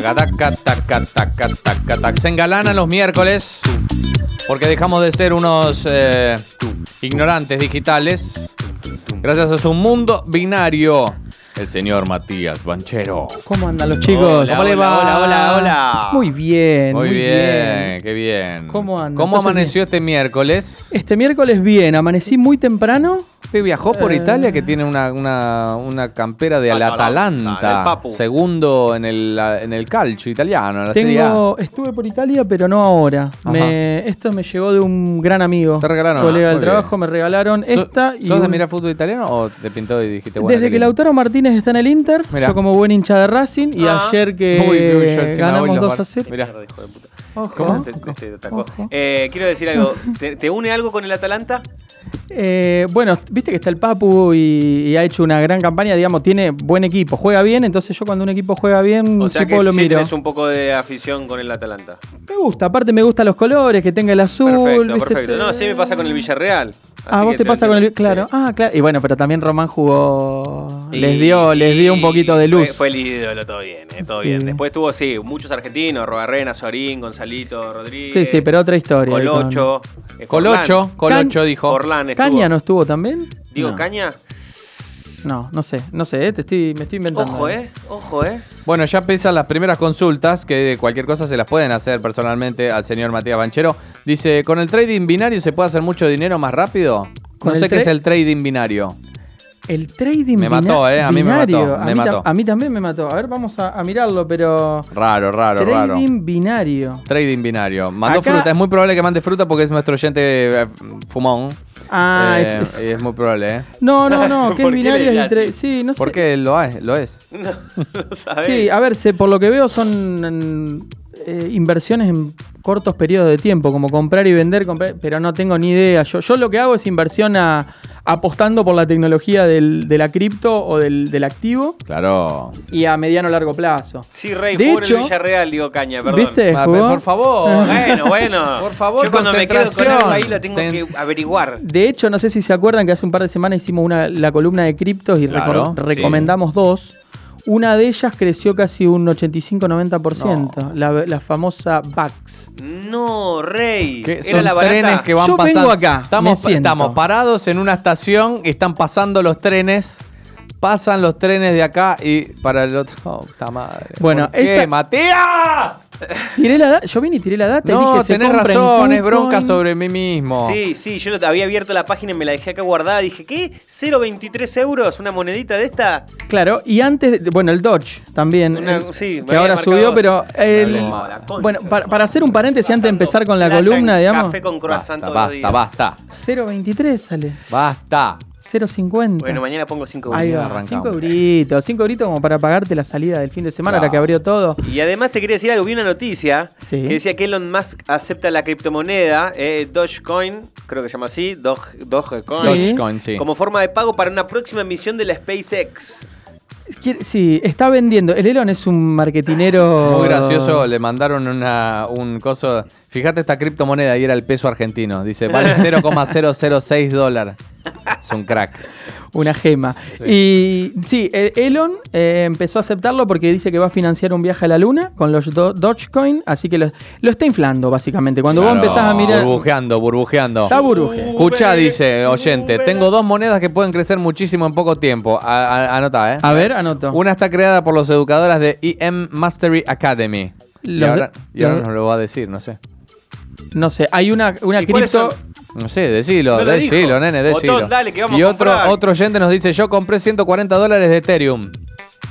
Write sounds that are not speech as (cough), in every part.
Taca, taca, taca, taca, taca, taca. Se engalanan los miércoles porque dejamos de ser unos eh, ignorantes digitales gracias a su mundo binario. El señor Matías Banchero. ¿Cómo andan los chicos? Hola, ¿Cómo le va? Hola, hola, hola. Muy bien. Muy bien, qué bien. ¿Cómo anda? ¿Cómo Entonces, amaneció este miércoles? Este miércoles bien, amanecí muy temprano. Usted viajó por Eh. Italia que tiene una, una, una campera de Atalanta, Atalanta, Papu. segundo en el, en el calcio italiano, en la Serie A. Tengo, estuve por Italia, pero no ahora. Me- esto me llegó de un gran amigo. ¿Te regalaron? Colega Ah, del trabajo, bien. me regalaron ¿Sos- esta y ¿Sos de mirar fútbol italiano o te pintó y dijiste bueno? Desde que? Lautaro Martínez está en el Inter, Mirá. yo como buen hincha de Racing, y Ah. ayer que Uy, uy, yo encima ganamos voy los 2 a bar- 0. Mirá. Mierda, hijo de puta. Ojo. ¿Cómo? Te- te- te atacó. Ojo. Eh, quiero decir algo. (laughs) ¿Te, te une algo con el Atalanta? Eh, bueno, viste que está el Papu y, y ha hecho una gran campaña, digamos, tiene buen equipo, juega bien, entonces yo cuando un equipo juega bien, O sea que lo sí miro. tenés un poco de afición con el Atalanta. Me gusta, aparte me gustan los colores, que tenga el azul. Perfecto, ¿viste? perfecto. No, sí me pasa con el Villarreal. Ah, vos te pasa con el. Claro, Sí. ah, claro. Y bueno, pero también Román jugó. Y- les dio, les dio un poquito de luz. Fue, fue el ídolo, todo bien, eh, todo Sí. bien. Después tuvo, sí, muchos argentinos, Robarrena, Sorín, Gonzalito, Rodríguez. Sí, sí, pero otra historia. ahí con- Colocho. eh, Colocho, Forlán. Colocho dijo. Forlán estuvo. ¿Caña no estuvo también? Digo, no. Caña. No, no sé, no sé, eh, te estoy, me estoy inventando. Ojo, eh. Ojo, eh. Bueno, ya empiezan las primeras consultas, que cualquier cosa se las pueden hacer personalmente al señor Matías Banchero. Dice, ¿con el trading binario se puede hacer mucho dinero más rápido? ¿Con No sé qué es el trading binario. El trading Me mató, eh, a mí me binario. mató, A me mí, mató. a mí también me mató. A ver, vamos a, a mirarlo, pero. Raro, raro, raro. trading binario. Trading binario. Mandó Acá- fruta. Es muy probable que mande fruta porque es nuestro oyente eh, fumón. Ah, Eh, es, es- muy probable, ¿eh? No, no, (laughs) no, que es ¿Por qué binario es el así? Sí, no sé. Porque lo es, lo es. (laughs) No, no sabés. Sí, a ver, se- por lo que veo son mm, eh, inversiones en cortos periodos de tiempo, como comprar y vender, comprar- pero no tengo ni idea. Yo, yo lo que hago es inversión a- apostando por la tecnología del, de la cripto o del, del activo Claro. y a mediano o largo plazo. Sí, Rey, De en hecho- el Villarreal, digo Caña, perdón. ¿Viste? Jugó? por favor. (laughs) Bueno, bueno. Por favor, Yo cuando me quedo con algo ahí lo tengo Sen- que averiguar. De hecho, no sé si se acuerdan que hace un par de semanas hicimos una, la columna de criptos y Claro, recor- sí. recomendamos dos. Una de ellas creció casi un 85-90%, No. la, la famosa VAX. No, Rey. Que Era son la barata. trenes que van Yo pasando. vengo acá, Estamos, estamos parados en una estación y están pasando los trenes. Pasan los trenes de acá y para el otro. (laughs) Oh, puta madre. Bueno, ¿Por qué, esa- Matías? Tiré la yo vine y tiré la data y No, dije, se tenés razón, es bronca sobre mí mismo. Sí, sí, yo había abierto la página y me la dejé acá guardada. Dije, ¿qué? ¿0.23 euros? ¿Una monedita de esta? Claro, y antes, de- bueno, el Dodge también, Una- eh, sí, que ahora subió, pero el- No, la concha. bueno, para, para hacer un paréntesis antes de empezar con la columna, digamos, Café con croissant Basta, basta, basta. 0.23 sale, Basta. 0.50. Bueno, mañana pongo 5 Ahí va, arrancamos. 5 euritos, 5 euritos como para pagarte la salida del fin de semana, Claro. ahora que abrió todo. Y además te quería decir algo, vi una noticia Sí. que decía que Elon Musk acepta la criptomoneda eh, Dogecoin, creo que se llama así, Doge, Dogecoin, Sí. Dogecoin, sí. como forma de pago para una próxima misión de la SpaceX. Sí, está vendiendo. El Elon es un marketinero. Muy gracioso, le mandaron una, un coso. Fíjate esta criptomoneda y era el peso argentino. Dice, vale (laughs) 0,006 dólares. Es un crack. Una gema. Y sí, eh, Elon eh, empezó a aceptarlo porque dice que va a financiar un viaje a la luna con los do- Dogecoin, así que lo, lo está inflando básicamente. Cuando vos Claro, empezás a mirar... Burbujeando, burbujeando. Está burbujeando. Escucha, dice oyente, tengo dos monedas que pueden crecer muchísimo en poco tiempo. A- a- anota, ¿eh? A ver, anoto. Una está creada por los educadoras de EM Mastery Academy. Y Los- ahora, y ahora nos lo va a decir, no sé. No sé, hay una, una ¿Y cuáles cripto... No sé, decilo, decilo, dijo. nene, Botón, decilo. dale, que vamos y a otro, comprar. otro oyente nos dice, yo compré 140 dólares de Ethereum.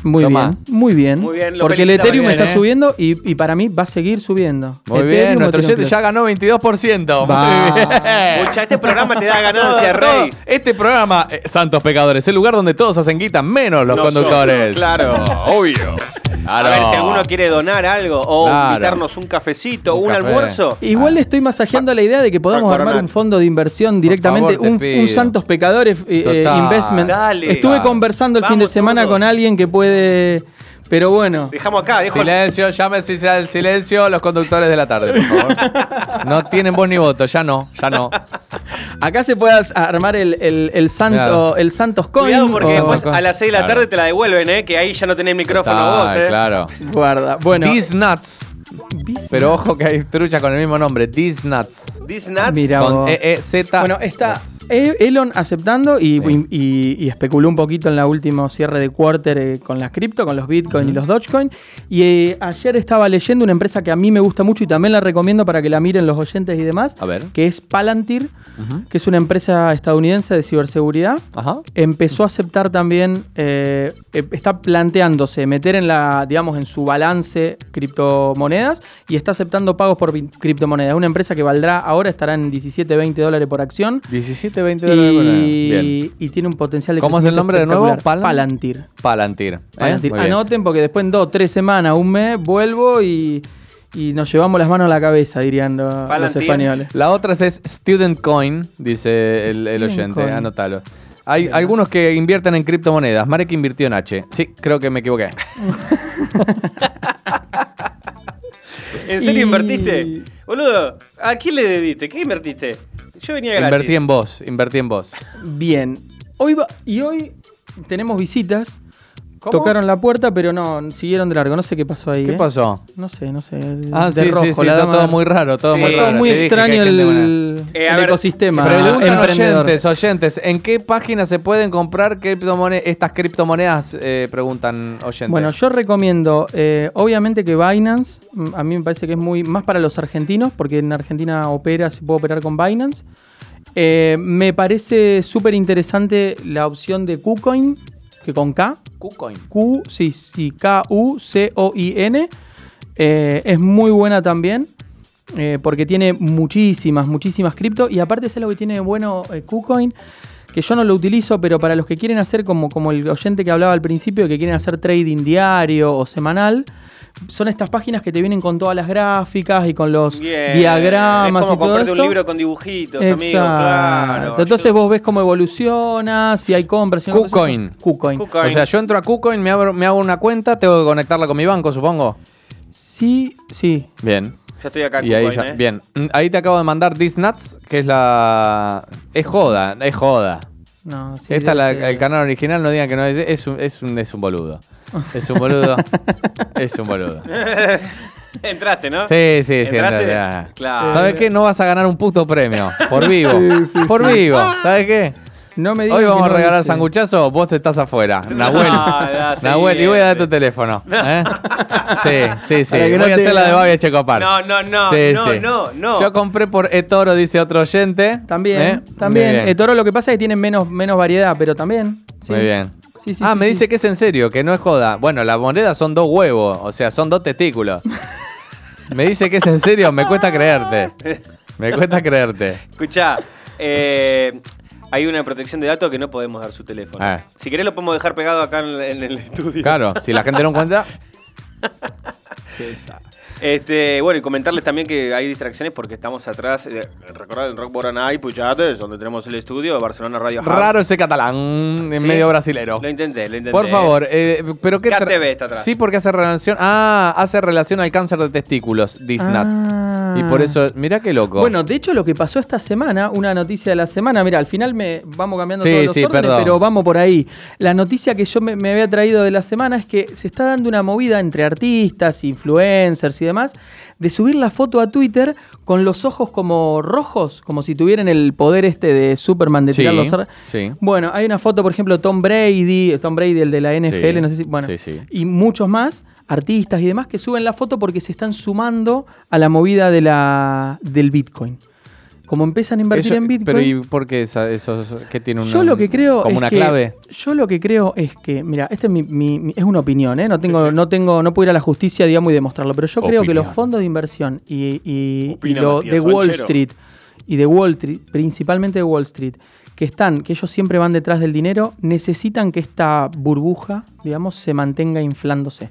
Muy Toma. bien, muy bien. Muy bien, lo Porque el. Ethereum Bien, está ¿eh? subiendo y, y para mí va a seguir subiendo. Muy Ethereum, bien, nuestro Ethereum ya ganó 22%. Va. Muy bien. Pucha, este programa te da ganancia, Todo- Rey. Este programa, eh, Santos Pecadores, el lugar donde todos hacen guita, menos los conductores. Claro, obvio. A ver si alguno quiere donar algo o Claro. invitarnos un cafecito, Un un, café. almuerzo. Igual le estoy masajeando la idea de que podamos armar un fondo de inversión directamente, favor, un, Santos Pecadores eh. Investment. Dale. Estuve conversando el fin de semana todos. con alguien que puede. Pero bueno, Dejamos acá, dejo Silencio, llámese si sea el silencio los conductores de la tarde, por favor. (laughs) No tienen voz ni voto, ya no, ya no. acá se puede armar el, el, el santo, Claro. el Santos Coin. Cuidado porque o- después Santos a las 6 de la Claro. tarde te la devuelven, ¿eh? Que ahí ya no tenés micrófono Está, vos, ¿eh? Claro. Guarda. Bueno, These nuts. Pero ojo que hay trucha con el mismo nombre, These nuts. These nuts. Mira Con vos. E-E-Z. Bueno, está nuts. E- Elon aceptando y, Sí. y- y especuló un poquito en la última cierre de quarter eh, con las cripto, con los Bitcoin y los Dogecoin. Y eh, ayer estaba leyendo una empresa que a mí me gusta mucho y también la recomiendo para que la miren los oyentes y demás, A ver. que es Palantir, que es una empresa estadounidense de ciberseguridad. Ajá. Empezó a aceptar también, eh, eh, está planteándose meter en la, digamos, en su balance criptomonedas y está aceptando pagos por criptomonedas. Una empresa que valdrá ahora estará en 17, 20 dólares por acción. 17, 20 dólares. por. Bien. Y, y tiene un potencial de ¿Cómo es el crecimiento nombre de nuevo? espectacular. Palantir. Palantir. ¿eh? Palantir. Muy bien. Anoten porque después en dos, tres semanas, un mes, vuelvo y, y nos llevamos las manos a la cabeza, dirían lo- los Palantir. españoles. La otra es Student Coin, dice el, el Student oyente. Coin. Anótalo. Hay algunos que invierten en criptomonedas. Marek invirtió en H. Sí, creo que me equivoqué. (laughs) ¿En serio Y- invertiste? Boludo, ¿a quién le dediste? ¿Qué invertiste? Yo venía gratis. Invertí en vos, invertí en vos. Bien. Hoy va- y hoy tenemos visitas. ¿Cómo? Tocaron la puerta, pero no, siguieron de largo. No sé qué pasó ahí. ¿Qué ¿eh? pasó? No sé, no sé. Ah, de sí, rojo, sí, sí, la está dama- todo muy raro, todo Sí. muy Todo raro. muy dije que extraño buena. el, Eh, el ver, ecosistema. Preguntan oyentes, oyentes, ¿en qué página se pueden comprar criptomone- estas criptomonedas? Eh, preguntan oyentes. Bueno, yo recomiendo, eh, obviamente que Binance, mm, a mí me parece que es muy más para los argentinos, porque en Argentina opera, se puede operar con Binance. Eh, me parece súper interesante la opción de KuCoin, que con K, KuCoin. Q, sí, sí, K-U-C-O-I-N. Eh, es muy buena también. eh, porque tiene muchísimas, muchísimas cripto. Y aparte es algo que tiene bueno eh, KuCoin. Que yo no lo utilizo, pero para los que quieren hacer, como, como el oyente que hablaba al principio, que quieren hacer trading diario o semanal, son estas páginas que te vienen con todas las gráficas y con los Bien. diagramas Es como y todo comprarte esto. un libro con dibujitos, amigo. Claro. Exacto. Entonces vos ves cómo evoluciona, si hay compras, si no. KuCoin. O sea, yo entro a KuCoin, me, abro- me hago una cuenta, tengo que conectarla con mi banco, supongo. Sí, sí. Bien. Ya estoy acá. Y ahí ya, ¿eh? bien. Ahí te acabo de mandar These Nuts, que es la. Es joda, es joda. No, sí, Esta, la- ser. el canal original, no digan que no es. Es un, es un, es un boludo. Es un boludo. (laughs) es un boludo. (laughs) Entraste, ¿no? Sí, sí, sí. ¿Entraste? entraste, ah. Claro. ¿Sabes qué? No vas a ganar un puto premio. Por (laughs) vivo. Sí, sí, por sí. vivo. ¿Sabes qué? No me digas Hoy vamos a regalar dice. sanguchazo, vos estás afuera. (laughs) Nahuel. no, sí, Nahuel, y voy a dar tu teléfono. ¿eh? Sí, sí, sí. No Voy a hacer la de vean. Babi Checopar. No, no, no, Sí, no, sí. no, no. Yo compré por eToro, dice otro oyente. También, ¿Eh? también. Muy bien. El toro lo que pasa es que tiene menos, menos variedad, pero también. sí. Muy bien. Sí, sí, ah, sí, me sí. dice que es en serio, que no es joda. Bueno, las monedas son dos huevos, o sea, son dos testículos. me dice que es en serio, me cuesta creerte. Me cuesta creerte. Escuchá, eh, hay una protección de datos que no podemos dar su teléfono. Ah. Si querés lo podemos dejar pegado acá en, el estudio. Claro, si la gente no encuentra. (laughs) Este, bueno, y comentarles también que hay distracciones porque estamos atrás. Eh, recordad el Rock Boranay y Puyates, donde tenemos el estudio, Barcelona Radio Hub. Raro ese catalán, en Sí. medio brasilero. Lo intenté, lo intenté. Por favor, eh, pero qué KTV está atrás. Sí, porque hace relación. Ah, hace relación al cáncer de testículos, these Ah. Y por eso, mirá qué loco. Bueno, de hecho, lo que pasó esta semana, una noticia de la semana, mira, al final me vamos cambiando Sí, todos los sí, órdenes, perdón. pero vamos por ahí. La noticia que yo me, me había traído de la semana es que se está dando una movida entre artistas, influencers y demás, de subir la foto a Twitter con los ojos como rojos, como si tuvieran el poder este de Superman de tirar los ar- sí. Bueno, hay una foto, por ejemplo, Tom Brady, Tom Brady, el de la NFL, Sí, no sé si. Bueno, sí. y muchos más, artistas y demás, que suben la foto porque se están sumando a la movida de la, del Bitcoin. Como empiezan a invertir Eso- en Bitcoin. Pero ¿y por qué esa- eso, qué tiene una, Yo lo que creo como es una que- clave? Yo lo que creo es que, mira, este es, mi, mi- mi- es una opinión, ¿eh? No tengo, no tengo, no puedo ir a la justicia, digamos, y demostrarlo. Pero yo creo que los fondos de inversión y, y- lo Matías de Wall Banchero. Street y de Wall Street, principalmente de Wall Street, que están, que ellos siempre van detrás del dinero, necesitan que esta burbuja, digamos, se mantenga inflándose.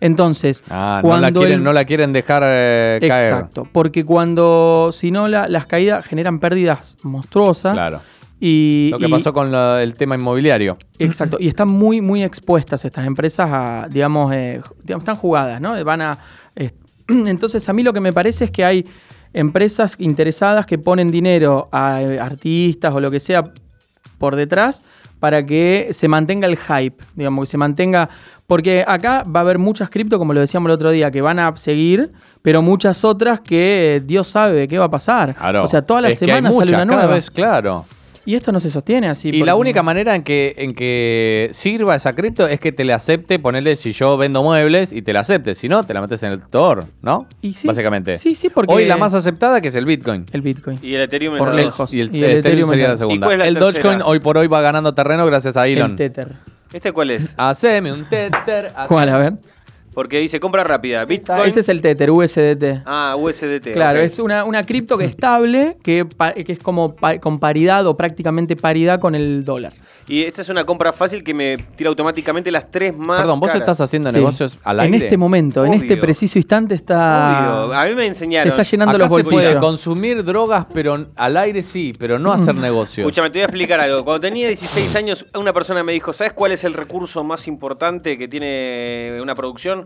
Entonces, Ah, no la, cuando quieren, el- no la quieren dejar eh, caer. Exacto, porque cuando, si no, la- las caídas generan pérdidas monstruosas. Claro. Y, Lo que y- pasó con la- el tema inmobiliario. Exacto, y están muy, muy expuestas estas empresas a, digamos, eh, digamos, están jugadas, ¿no? Van a. eh, (clears throat) entonces, a mí lo que me parece es que hay empresas interesadas que ponen dinero a eh, artistas o lo que sea por detrás para que se mantenga el hype, digamos, que se mantenga. Porque acá va a haber muchas cripto, como lo decíamos el otro día, que van a seguir, pero muchas otras que Dios sabe qué va a pasar. Claro. O sea, todas las Es semanas sale una cada nueva. vez, claro. Y esto no se sostiene así. Y la única manera en que, en que sirva esa cripto es que te la acepte, ponerle si yo vendo muebles y te la acepte. Si no, te la metes en el Tor, ¿no? Y sí. Básicamente. Sí, sí, porque- Hoy la más aceptada que es el Bitcoin. El Bitcoin. Y el Ethereum Por lejos. Y el, Y el Ethereum Ethereum sería la la- segunda. ¿Y cuál es la el tercera? Dogecoin hoy por hoy va ganando terreno gracias a Elon. El Tether. ¿Este cuál es? Haceme un Tether. ¿Cuál? A ver. Porque dice compra rápida. Bitcoin. Ese es el Tether, USDT. Ah, USDT. Claro, es una, una cripto que es estable, que, que es como pa- con paridad o prácticamente paridad con el dólar. Y esta es una compra fácil que me tira automáticamente las tres más. Perdón, vos caras. estás haciendo Sí. negocios al aire. En este momento, en este preciso instante está. Obvio. A mí me Se enseñaron. está llenando Acá los se puede bolsillos. consumir drogas, pero al aire sí, pero no hacer negocios. Escúchame, te voy a explicar algo. Cuando tenía 16 años, una persona me dijo: ¿Sabes cuál es el recurso más importante que tiene una producción?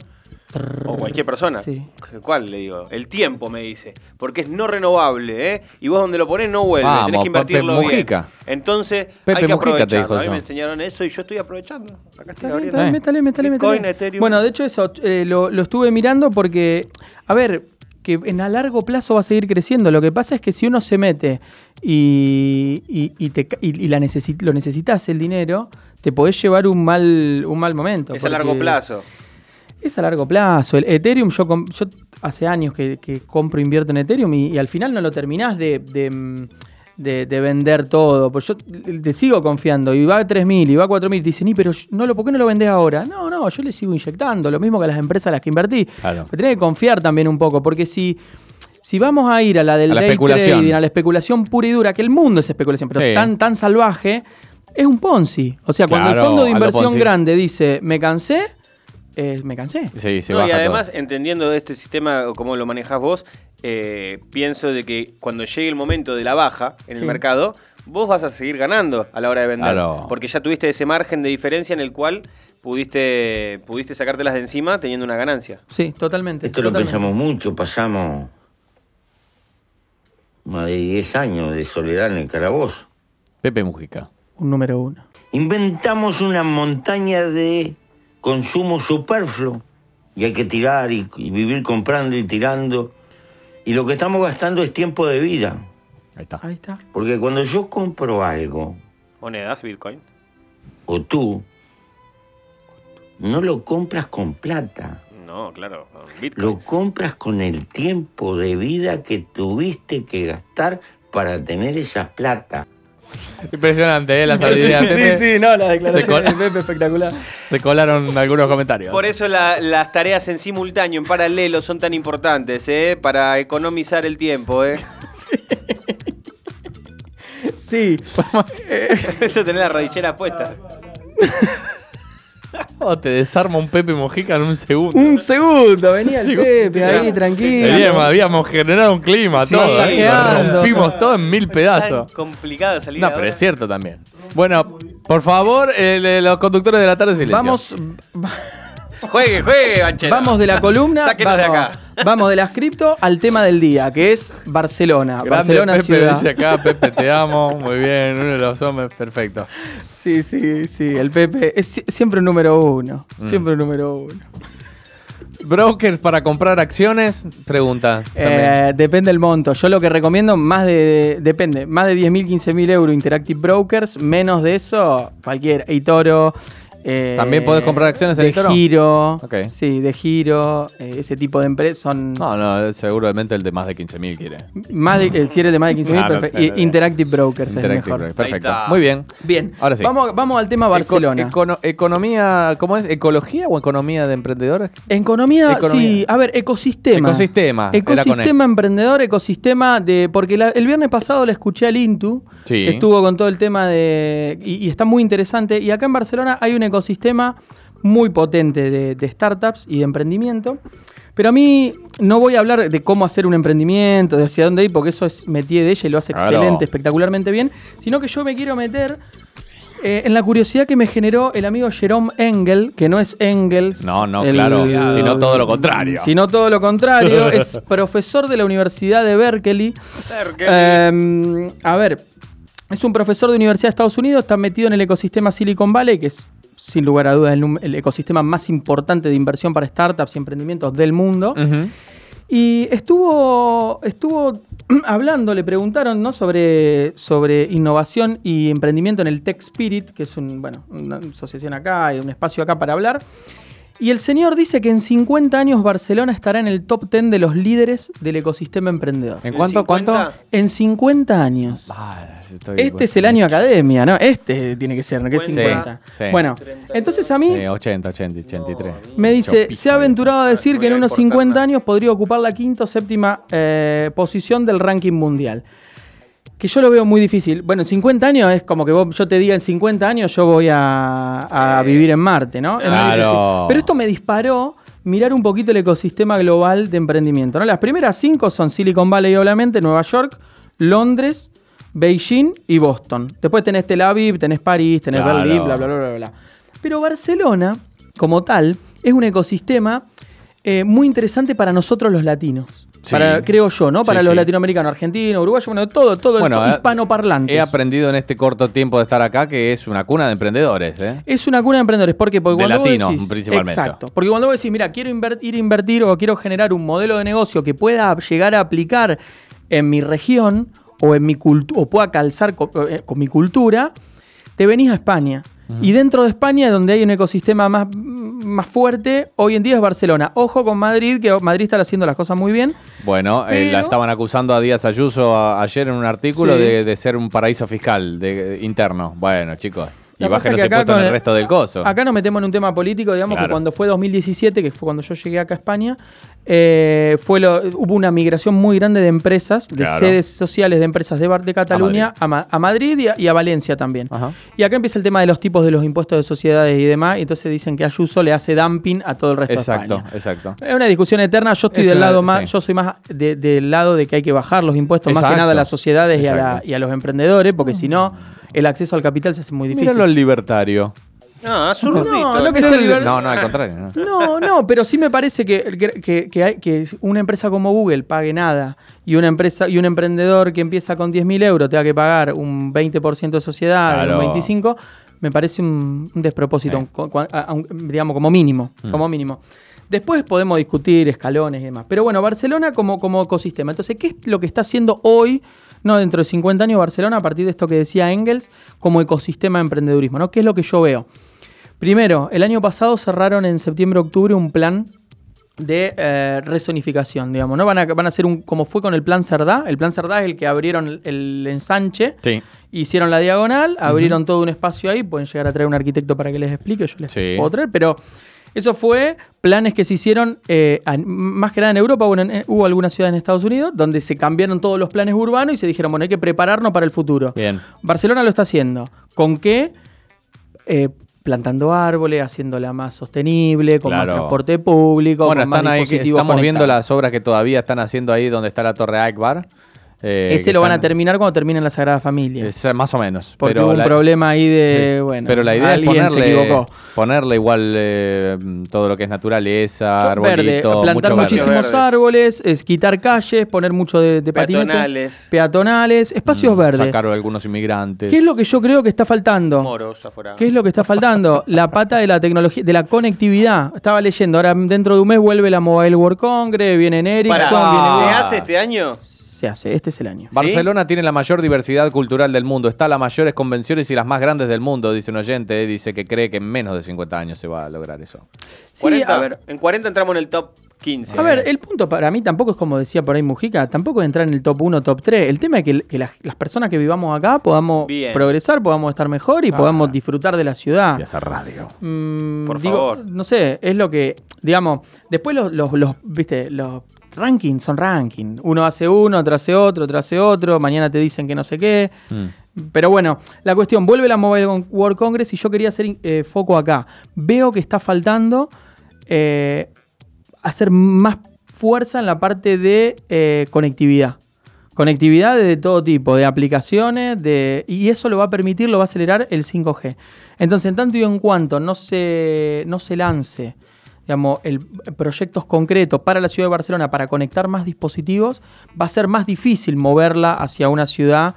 O cualquier persona. Sí. ¿Cuál? Le digo. El tiempo, me dice. Porque es no renovable, ¿eh? Y vos donde lo ponés no vuelve. Vamos, Tenés que invertirlo Pepe bien. Mujica. Entonces, Pepe hay que Mujica te aprovechar. dijo A mí eso. me enseñaron eso y yo estoy aprovechando. Acá estoy Está bien, abriendo. está bien, métale, métale, Bitcoin, métale. Ethereum. Bueno, de hecho, eso eh, lo, lo estuve mirando porque, a ver, que en a largo plazo va a seguir creciendo. Lo que pasa es que si uno se mete y, y, y te, y- y la necesi- lo necesitas el dinero, te podés llevar un mal, un mal momento. Es a largo plazo. Es a largo plazo. El Ethereum, yo, hace años que, que compro e invierto en Ethereum y, y al final no lo terminás de, de, mm, de- de vender todo. Pues yo te sigo confiando y va a 3.000 y va a 4.000 y te dicen, "Y, pero no lo, ¿por qué no lo vendés ahora? No, no, yo le sigo inyectando. Lo mismo que a las empresas a las que invertí. Claro. Me tenés que confiar también un poco porque si... Si vamos a ir a la del A la day especulación. trading, a la especulación pura y dura, que el mundo es especulación, pero Sí. tan, tan salvaje, es un Ponzi. O sea, cuando el fondo de inversión grande dice, me cansé, eh, me cansé. Sí, se No, y además, todo. entendiendo este sistema, o cómo lo manejas vos, eh, pienso de que cuando llegue el momento de la baja en el mercado, vos vas a seguir ganando a la hora de vender. Claro. Porque ya tuviste ese margen de diferencia en el cual pudiste, pudiste sacártelas de encima teniendo una ganancia. Sí, totalmente. Esto lo pensamos mucho, pasamos más de 10 años de soledad en el calabozo. Pepe Mujica. Un número uno. Inventamos una montaña de consumo superfluo y hay que tirar y, y vivir comprando y tirando. Y lo que estamos gastando es tiempo de vida. Ahí está. Ahí está. Porque cuando yo compro algo, Monedas, Bitcoin. o tú, no lo compras con plata. No, claro, con Bitcoin. Lo compras con el tiempo de vida que tuviste que gastar para tener esa plata. Impresionante, ¿eh? Las habilidades. Pepe. no, la Se col- de Pepe espectacular. Se colaron algunos comentarios. Por eso la- las tareas en simultáneo, en paralelo, son tan importantes, ¿eh? Para economizar el tiempo, ¿eh? Sí. (laughs) Eso tener la rodillera puesta. (laughs) (laughs) Oh, te desarma un Pepe Mujica en un segundo. un segundo, venía el Sí, Pepe ahí, tranquilo. habíamos generado un clima, Sí, todo. ¿eh? masajeando. Rompimos todo en mil pedazos. complicado salir No, ahora. pero es cierto también. Bueno, por favor, el de los conductores de la tarde, silencio. Vamos, Juegue, juegue, Banchero. vamos de la columna, Sáquenos vamos, de acá. vamos de las cripto al tema del día, que es Barcelona. Grande Barcelona Pepe ciudad. dice acá, Pepe, te amo. Muy bien, uno de los hombres perfecto. Sí, sí, sí, el Pepe es si- siempre un número uno, Mm. siempre un número uno. Brokers para comprar acciones, pregunta. Eh, depende del monto. Yo lo que recomiendo, más de. Depende, más de 10.000, 15.000 euros Interactive Brokers. Menos de eso, cualquier. Eitoro, eh, ¿También podés comprar acciones en de giro. Sí, de giro. eh, ese tipo de empresas son No, no, seguramente el de más de 15.000 quiere. más de, el cierre de más de 15 mil. Claro, sí, sí. Interactive Brokers es Interactive mejor. Brokers. Perfecto. Muy bien. Bien, Ahora sí. vamos, vamos al tema Barcelona. Eco- econo- economía, ¿cómo es? ¿Ecología o economía de emprendedores? Economía, Economía. sí, a ver, ecosistema. Ecosistema, con E. Ecosistema emprendedor, ecosistema de. Porque la- el viernes pasado le escuché al Intu, Sí. estuvo con todo el tema de. Y, y está muy interesante. Y acá en Barcelona hay un ecosistema muy potente de, de startups y de emprendimiento. Pero a mí no voy a hablar de cómo hacer un emprendimiento, de hacia dónde ir, porque eso es metí de ella y lo hace Claro. excelente, espectacularmente bien, sino que yo me quiero meter eh, en la curiosidad que me generó el amigo Jerome Engel, que no es Engel. No, no, claro, sino todo lo contrario. Sino todo lo contrario. (laughs) es profesor de la Universidad de Berkeley. Berkeley. Eh, a ver, es un profesor de Universidad de Estados Unidos, está metido en el ecosistema Silicon Valley, que es sin lugar a dudas el, ecosistema más importante de inversión para startups y emprendimientos del mundo. Y estuvo, estuvo (clears throat) hablando, le preguntaron ¿no? sobre, sobre innovación y emprendimiento en el Tech Spirit, que es un, bueno, una asociación acá y un espacio acá para hablar. Y el señor dice que en 50 años Barcelona estará en el top 10 de los líderes del ecosistema emprendedor. ¿En ¿En cuánto? 50? ¿Cuánto? En 50 años. Ah, estoy- Este es el año academia, ¿no? Este tiene que ser, ¿no? Que es Sí, 50. sí. Bueno, entonces a mí Sí, 80, 80, 83. me dice, Chopito. se ha aventurado a decir No que en unos importar 50 nada. años podría ocupar la quinta o séptima eh, posición del ranking mundial. Que yo lo veo muy difícil. Bueno, en 50 años es como que vos- yo te diga en 50 años yo voy a, vivir en Marte, ¿no? Es Claro. Pero esto me disparó mirar un poquito el ecosistema global de emprendimiento. ¿no? Las primeras cinco son Silicon Valley, obviamente, Nueva York, Londres, Beijing y Boston. Después tenés Tel Aviv, tenés París, tenés Claro. Berlín, bla, bla, bla, bla, bla. Pero Barcelona, como tal, es un ecosistema eh, muy interesante para nosotros los latinos. Sí. Para, creo yo, ¿no? Para Sí, los sí. latinoamericanos, argentinos, uruguayos, bueno, todo, todo, Bueno, el eh, hispanoparlantes. He aprendido en este corto tiempo de estar acá que es una cuna de emprendedores, ¿eh? Es una cuna de emprendedores. ¿Por qué? Porque De cuando vos latinos, decís- principalmente. Exacto. Porque cuando vos decís, mira, quiero inver- ir a invertir o quiero generar un modelo de negocio que pueda llegar a aplicar en mi región o en mi o pueda calzar eh, con, mi cultura, te venís a España. Y dentro de España, donde hay un ecosistema más, más fuerte, hoy en día es Barcelona. Ojo con Madrid, que Madrid está haciendo las cosas muy bien. Bueno, eh, la estaban acusando a Díaz Ayuso a- ayer en un artículo Sí. de, de ser un paraíso fiscal de, interno. Bueno, chicos. Y La bajen los impuestos en el el- resto del coso. Acá nos metemos en un tema político, digamos Claro. que cuando fue 2017, que fue cuando yo llegué acá a España, eh, fue lo- hubo una migración muy grande de empresas, de Claro. sedes sociales de empresas de, Bar- de Cataluña a, Ma- a Madrid y a, y a Valencia también. Ajá. Y acá empieza el tema de los tipos de los impuestos de sociedades y demás, y entonces dicen que Ayuso le hace dumping a todo el resto Exacto, de España. exacto. Es una discusión eterna. Yo estoy Es del una- lado más, yo soy más de- del lado de que hay que bajar los impuestos más que nada a las sociedades y a, la- y a los emprendedores, porque si no, el acceso al capital se hace muy difícil. Míralo al libertario. No, zurdito. No, no que no, no, al contrario. no. No, no, pero sí me parece que, que- hay- que una empresa como Google pague nada y una empresa y un emprendedor que empieza con 10.000 euros tenga que pagar un 20% de sociedad, Claro. un 25%, me parece un, un despropósito, un- a un- digamos, como mínimo, Mm. como mínimo. Después podemos discutir escalones y demás. Pero bueno, Barcelona como, como ecosistema. Entonces, ¿qué es lo que está haciendo hoy, no dentro de 50 años, Barcelona, a partir de esto que decía Engels, como ecosistema de emprendedurismo? ¿no? ¿Qué es lo que yo veo? Primero, el año pasado cerraron en septiembre-octubre un plan de eh, rezonificación, digamos, ¿no? Van a, van a hacer un, como fue con el plan Cerdá, el plan Cerdá es el que abrieron el, el ensanche, Sí. hicieron la diagonal, abrieron todo un espacio ahí, pueden llegar a traer un arquitecto para que les explique, yo les Sí. puedo traer, pero eso fue planes que se hicieron eh, más que nada en Europa, bueno, en- hubo algunas ciudades en Estados Unidos donde se cambiaron todos los planes urbanos y se dijeron, bueno, hay que prepararnos para el futuro. Bien. Barcelona lo está haciendo. ¿Con qué? Eh, plantando árboles, haciéndola más sostenible, con más transporte público, Bueno, con más están ahí, que dispositivos estamos viendo las obras que todavía están haciendo ahí donde está la Torre Akbar. Eh, Ese que lo van a terminar cuando terminen la Sagrada Familia. es, eh, más o menos. porque pero hubo un la- problema ahí de, Sí. bueno, pero la idea es alguien se ponerle, equivocó. ponerle igual eh, todo lo que es naturaleza, Verde, arbolito, plantar mucho verde. muchísimos Verdes. árboles, es quitar calles, poner mucho de, de Peatonales. peatonales, espacios Mm, verdes. Sacar a algunos inmigrantes. ¿Qué es lo que yo creo que está faltando? Moros afuera. ¿Qué es lo que está faltando? La pata de la tecnología, de la conectividad. Estaba leyendo, ahora dentro de un mes vuelve la Mobile World Congress, viene Ericsson, Pará, viene ¿se hace este año? Se hace. Este es el año. Barcelona tiene la mayor diversidad cultural del mundo. Está las mayores convenciones y las más grandes del mundo, dice un oyente. eh, Dice que cree que en menos de 50 años se va a lograr eso. Sí, 40, a ver, En 40 entramos en el top 15. A ver, el punto para mí tampoco es como decía por ahí Mujica, tampoco es entrar en el top 1, top 3. El tema es que, que las, las personas que vivamos acá podamos Bien. progresar, podamos estar mejor y podamos disfrutar de la ciudad. Y hacer radio. Mm, Por digo, favor. No sé, es lo que, digamos, después los, los, los, viste, los rankings son rankings. Uno hace uno, otro hace otro, otro hace otro, mañana te dicen que no sé qué. Mm. Pero bueno, la cuestión, vuelve la Mobile World Congress y yo quería hacer eh, foco acá. Veo que está faltando eh, hacer más fuerza en la parte de eh, conectividad. Conectividad de todo tipo, de aplicaciones, de, y eso lo va a permitir, lo va a acelerar el 5G. Entonces, en tanto y en cuanto no se, no se lance digamos, el, proyectos concretos para la ciudad de Barcelona para conectar más dispositivos, va a ser más difícil moverla hacia una ciudad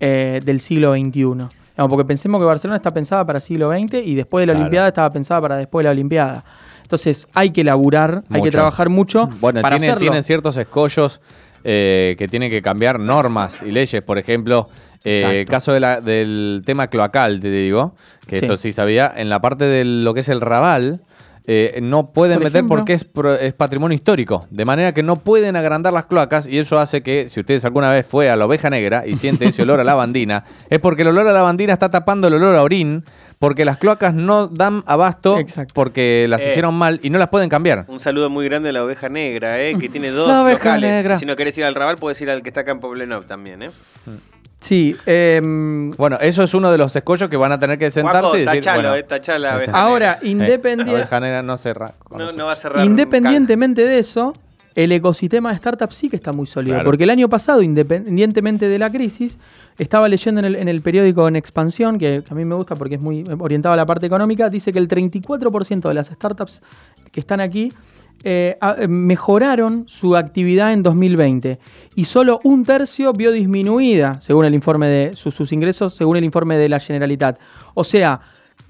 eh, del siglo XXI. Digamos, porque pensemos que Barcelona está pensada para el siglo XX y después de la Claro. Olimpiada estaba pensada para después de la Olimpiada. Entonces hay que laburar, hay que trabajar mucho Bueno, para tiene, hacerlo. tienen ciertos escollos eh, que tienen que cambiar normas y leyes. Por ejemplo, eh, caso de la- del tema cloacal, te digo, que Sí. esto sí sabía, en la parte de lo que es el Raval. Eh, no pueden Por meter ejemplo. porque es, pro- es patrimonio histórico, de manera que no pueden agrandar las cloacas y eso hace que, si ustedes alguna vez fue a la oveja negra y siente ese olor a lavandina, (laughs) es porque el olor a lavandina está tapando el olor a orín, porque las cloacas no dan abasto Exacto. porque las Eh. hicieron mal y no las pueden cambiar. Un saludo muy grande a la oveja negra, eh, que tiene (laughs) dos La oveja locales. negra. Si no querés ir al Raval, puedes ir al que está acá en Poblenov también, ¿eh? Sí, em, Bueno, eso es uno de los escollos que van a tener que sentarse Guaco, y decir, tachalo, bueno, eh, tachá la oveja ahora, eh, independiente, la oveja negra no cerra. No, va a cerrar. Independientemente de eso, el ecosistema de startups sí que está muy sólido. Claro. Porque el año pasado, independientemente de la crisis, estaba leyendo en el, en el periódico En Expansión, que, que a mí me gusta porque es muy orientado a la parte económica, dice que el 34% de las startups que están aquí eh, a- eh, mejoraron su actividad en 2020 y solo un tercio vio disminuida, según el informe de sus, sus ingresos, según el informe de la Generalitat. O sea,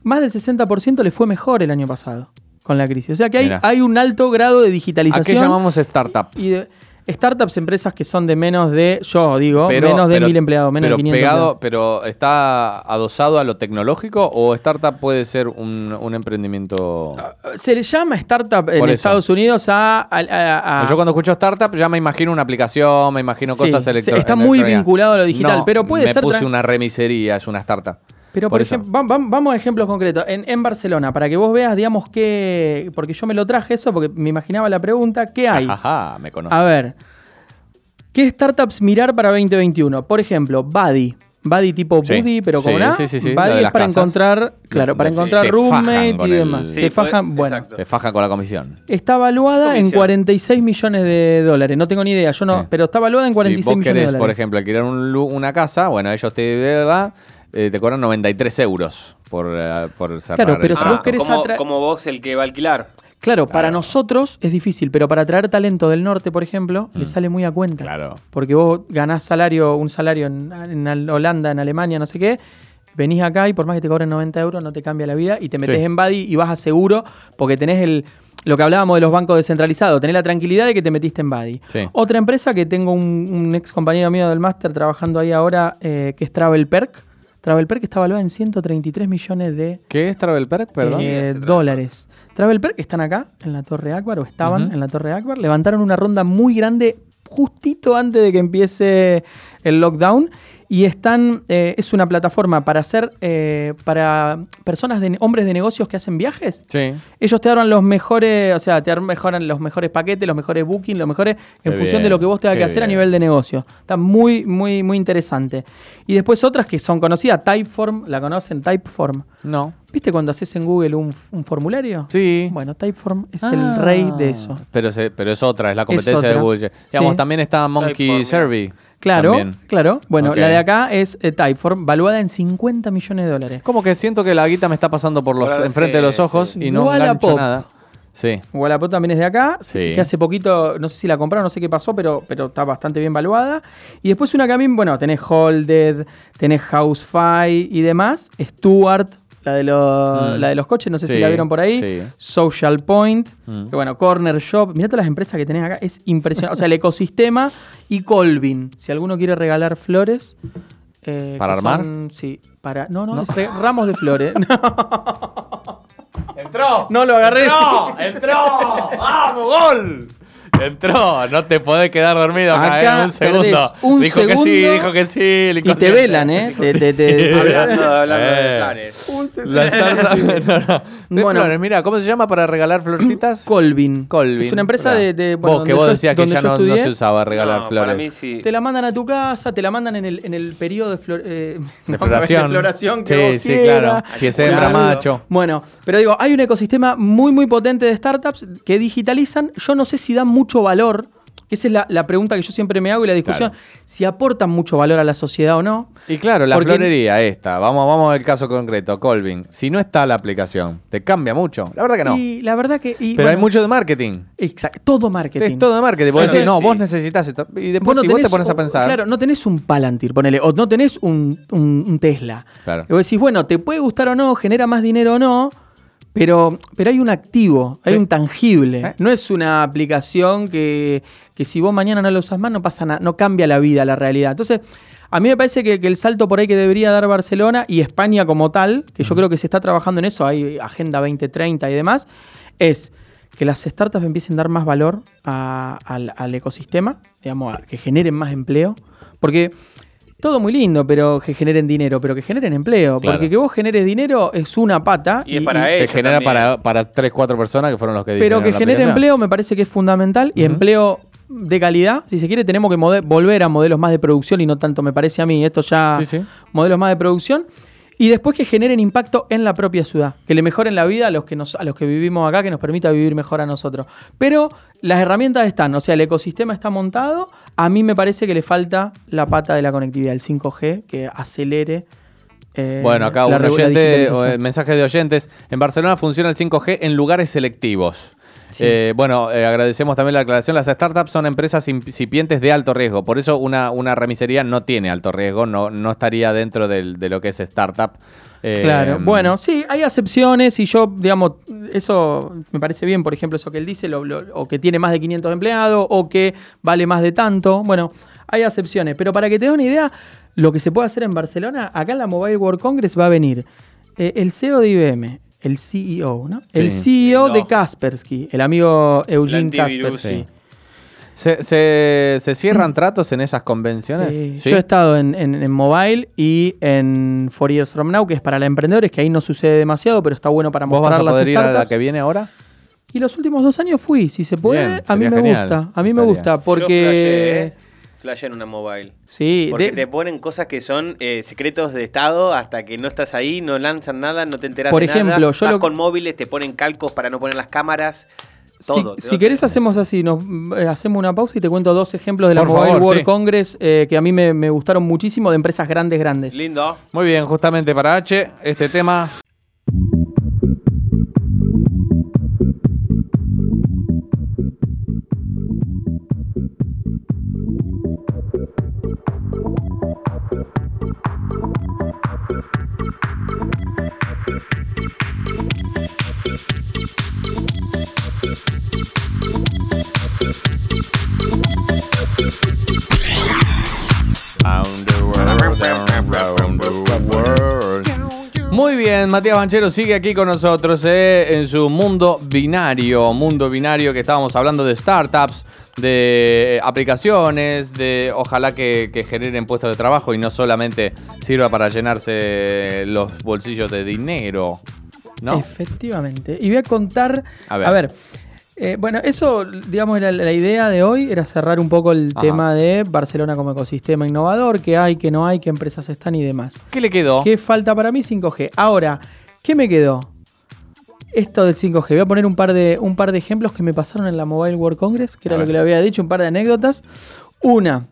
más del 60% le fue mejor el año pasado con la crisis. O sea que hay, hay un alto grado de ¿A digitalización. qué llamamos startup? Y de startups, empresas que son de menos de, yo digo, Pero- menos de pero- mil empleados, menos pero de 500 pegado, empleados. pero está adosado a lo tecnológico o startup puede ser un, un emprendimiento. Se le llama startup en eso. Estados Unidos a... a- a- a- Yo cuando escucho startup ya me imagino una aplicación, me imagino Sí, cosas electrónicas. está muy vinculado a lo digital, pero puede me ser puse tra- una remisería, es una startup. Pero, por, ejemplo, va- va- vamos a ejemplos concretos. En, en Barcelona, para que vos veas, digamos, que... Porque yo me lo traje eso, porque me imaginaba la pregunta, ¿qué hay? Ajá, me conoces. A ver, ¿qué startups mirar para 2021? Por ejemplo, Buddy. Buddy tipo Sí, Buddy, pero sí, con A. sí, sí, sí, Buddy de es para casas. encontrar, claro, para Sí, encontrar te roommate y demás. Sí, te fajan, bueno. exacto. Te fajan con la comisión. Está evaluada en Comisión. 46 millones de dólares. No tengo ni idea, yo no, Sí. pero está evaluada en 46 si vos millones de querés, dólares. por ejemplo, alquilar un una casa, bueno, ellos te, ¿verdad? Eh, te cobran 93 euros por, eh, por cerrar. Claro, pero el si Ah, vos querés como, atra- como vos el que va a alquilar. Claro, para nosotros es difícil, pero para traer talento del norte, por ejemplo, le sale muy a cuenta. Mm. Claro. Porque vos ganás salario, un salario en, en Holanda, en Alemania, no sé qué. Venís acá y por más que te cobren 90 euros no te cambia la vida y te metes Sí. en Buddy y vas a seguro porque tenés el lo que hablábamos de los bancos descentralizados, tenés la tranquilidad de que te metiste en Buddy. Sí. Otra empresa que tengo un, un ex compañero mío del máster trabajando ahí ahora, eh, que es Travel Perk. Travel Perk está valuada en 133 millones de ¿Qué es Travel Perk? Perdón. eh, dólares. Travel Perk están acá, en la Torre Akbar, o estaban en la Torre Akbar. Levantaron una ronda muy grande justito antes de que empiece el lockdown. Y están, eh, es una plataforma para hacer, eh, para personas, de, hombres de negocios que hacen viajes. Sí. Ellos te dan los mejores, o sea, te dan- mejoran los mejores paquetes, los mejores bookings, los mejores en Qué función bien, de lo que vos tengas que hacer a nivel de negocio. Está muy, muy, muy interesante. Y después otras que son conocidas, Typeform, ¿la conocen? Typeform. No. ¿Viste cuando haces en Google un, un formulario? Sí. Bueno, Typeform es Ah. el rey de eso. Pero, se- pero es otra, es la competencia de Google. Digamos, Sí. también está Monkey Typeform, Survey. Claro, también. claro. Bueno, la de acá es eh, Typeform, valuada en 50 millones de dólares. Como que siento que la guita me está pasando por los Ahora, enfrente sí, de los ojos sí. y no engancho nada. Sí. Wallapop también es de acá, Sí. que hace poquito, no sé si la compraron, no sé qué pasó, pero, pero está bastante bien valuada. Y después una que a mí, bueno, tenés Holded, tenés Housefy y demás. Stuart, la de, los, Mm. la de los coches, no sé si la vieron por ahí. sí. Social Point, Mm. que bueno, Corner Shop. Mirá todas las empresas que tenés acá, es impresionante. O sea, el (laughs) ecosistema y Colvin. Si alguno quiere regalar flores. eh, ¿Para armar? son- sí, para. No, no, re- ramos de flores. (laughs) (laughs) ¡Entró! No lo agarré. ¡Entró! ¡Entró! ¡Vamos, gol! Entró, no te podés quedar dormido acá, Acá ¿eh? Un segundo. un dijo que sí, segundo dijo que sí. el Y te velan, ¿eh? Te- te- te- Hablando, hablando de Eh. flores. La startup- (laughs) no, no. De Bueno. flores, mira, ¿cómo se llama para regalar florcitas? (clears throat) Colvin. Colvin. Es una empresa de. de bueno, vos, que donde vos yo- decías que ya no, se usaba regalar No, flores. para mí sí. Te la mandan a tu casa, te la mandan en el, en el periodo de, flor- eh, (laughs) De floración. de floración que sí, vos sí, quieras. claro. Si es hembra, Claro. macho. Bueno, pero digo, hay un ecosistema muy, muy potente de startups que digitalizan. Yo no sé si dan mucho valor. Esa es la, la pregunta que yo siempre me hago y la discusión. Claro. Si aportan mucho valor a la sociedad o no. Y claro, la Porque- florería esta, vamos, vamos al caso concreto, Colvin. Si no está la aplicación, ¿te cambia mucho? La verdad que no. Y la verdad que. y, Pero hay mucho de marketing. Exacto, todo marketing. Es todo de marketing. No, sí. vos necesitas esto. Y después, Vos no si vos te pones a pensar. Claro, no tenés un Palantir, ponele, o no tenés un, un- un Tesla. Claro. Y vos decís, bueno, te puede gustar o no, genera más dinero o no, pero, pero hay un activo, hay Sí. un tangible. ¿Eh? No es una aplicación que, que si vos mañana no la usas más, no pasa nada, no cambia la vida, la realidad. Entonces, a mí me parece que, que el salto por ahí que debería dar Barcelona y España como tal, que yo creo que se está trabajando en eso, hay Agenda 2030 y demás, es que las startups empiecen a dar más valor a- al, al ecosistema, digamos, a- que generen más empleo. Porque todo muy lindo, pero que generen dinero, pero que generen empleo. Claro. Porque que vos generes dinero es una pata. Y es para ellos genera para, para 3, 4 personas que fueron los que Pero que la genere empleo me parece que es fundamental y empleo de calidad. Si se quiere, tenemos que volver a modelos más de producción y no tanto me parece a mí. Esto ya, Sí, sí. modelos más de producción. Y después que generen impacto en la propia ciudad, que le mejoren la vida a los que nos, a los que vivimos acá, que nos permita vivir mejor a nosotros. Pero las herramientas están, o sea, el ecosistema está montado. A mí me parece que le falta la pata de la conectividad, el 5G, que acelere. eh, Bueno, acá la un oyente, digitalización. eh, mensaje de oyentes. En Barcelona funciona el 5G en lugares selectivos. Sí. Eh, bueno, eh, agradecemos también la aclaración. Las startups son empresas incipientes de alto riesgo. Por eso una, una remisería no tiene alto riesgo, no, no estaría dentro del- de lo que es startup. Eh, Claro, bueno, sí, hay acepciones y yo, digamos, eso me parece bien, por ejemplo, eso que él dice, lo- lo- o que tiene más de 500 empleados, o que vale más de tanto. Bueno, hay acepciones, pero para que te dé una idea, lo que se puede hacer en Barcelona, acá en la Mobile World Congress va a venir eh, el CEO de IBM, el CEO, ¿no? El. CEO de. Kaspersky, el amigo Eugene Kaspersky. sí. ¿Se, se, se cierran tratos en esas convenciones? Sí, Yo he estado en, en- en Mobile y en Four Years From Now, que es para la emprendedores, que ahí no sucede demasiado, pero está bueno para ¿Vos vas mostrar a las poder ir a la startups. que viene ahora? Y los últimos dos años fui, si se puede, Bien, a mí me genial. gusta, a mí me Estaría. gusta, Yo porque... Flasheé en una mobile. Sí, Porque de- te ponen cosas que son eh, secretos de Estado hasta que no estás ahí, no lanzan nada, no te enteras Por de nada. ejemplo, yo Vas lo- con móviles, te ponen calcos para no poner las cámaras, todo. si querés hacemos así, nos eh, hacemos una pausa y te cuento dos ejemplos de la Por Mobile favor, World sí. Congress eh, que a mí me, me gustaron muchísimo de empresas grandes, grandes. Lindo. Muy bien, justamente para H, este tema. Muy bien, Matías Banchero sigue aquí con nosotros eh, en su mundo binario, mundo binario que estábamos hablando de startups, de aplicaciones, de ojalá que, que generen puestos de trabajo y no solamente sirva para llenarse los bolsillos de dinero, ¿no? Efectivamente. Y voy a contar. A A ver. Eh, bueno, eso, digamos, la, la idea de hoy era cerrar un poco el Ajá. tema de Barcelona como ecosistema innovador, qué hay, qué no hay, qué empresas están y demás. ¿Qué le quedó? ¿Qué falta para mí 5G? Ahora, ¿qué me quedó? Esto del 5G. Voy a poner un par de, un par de ejemplos que me pasaron en la Mobile World Congress, que A era lo que le había dicho, un par de anécdotas. Una,